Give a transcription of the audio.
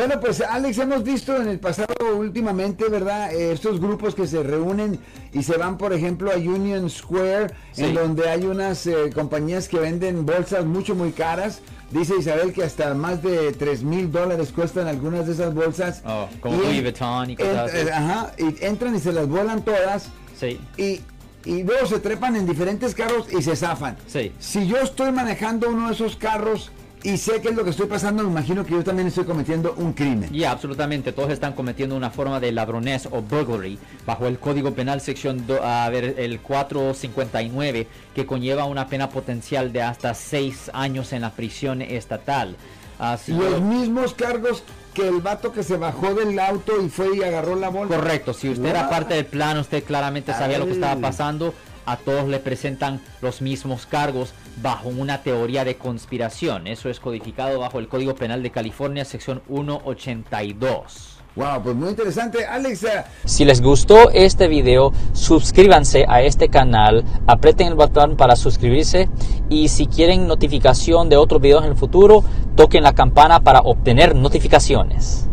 Bueno, pues Alex, hemos visto en el pasado últimamente, ¿verdad? Eh, estos grupos que se reúnen y se van, por ejemplo, a Union Square, en donde hay unas eh, compañías que venden bolsas mucho, muy caras. Dice Isabel que hasta más de 3 mil dólares cuestan algunas de esas bolsas. Oh, como Louis Vuitton y cosas así. Ajá, y entran y se las vuelan todas. Sí. Y, y luego se trepan en diferentes carros y se zafan. Sí. Si yo estoy manejando uno de esos carros y sé qué es lo que estoy pasando, me imagino que yo también estoy cometiendo un crimen. Ya, absolutamente. Todos están cometiendo una forma de ladronés o burglary bajo el Código Penal sección do- a ver, el 459 que conlleva una pena potencial de hasta 6 años en la prisión estatal. Así Los mismos cargos que el vato que se bajó del auto y fue y agarró la bolsa. Correcto, si usted era parte del plan, usted claramente sabía lo que estaba pasando, a todos le presentan los mismos cargos bajo una teoría de conspiración. Eso es codificado bajo el Código Penal de California, sección 182. Wow, pues muy interesante. Alex, eh, Si les gustó este video, suscríbanse a este canal, aprieten el botón para suscribirse y si quieren notificación de otros videos en el futuro, toquen la campana para obtener notificaciones.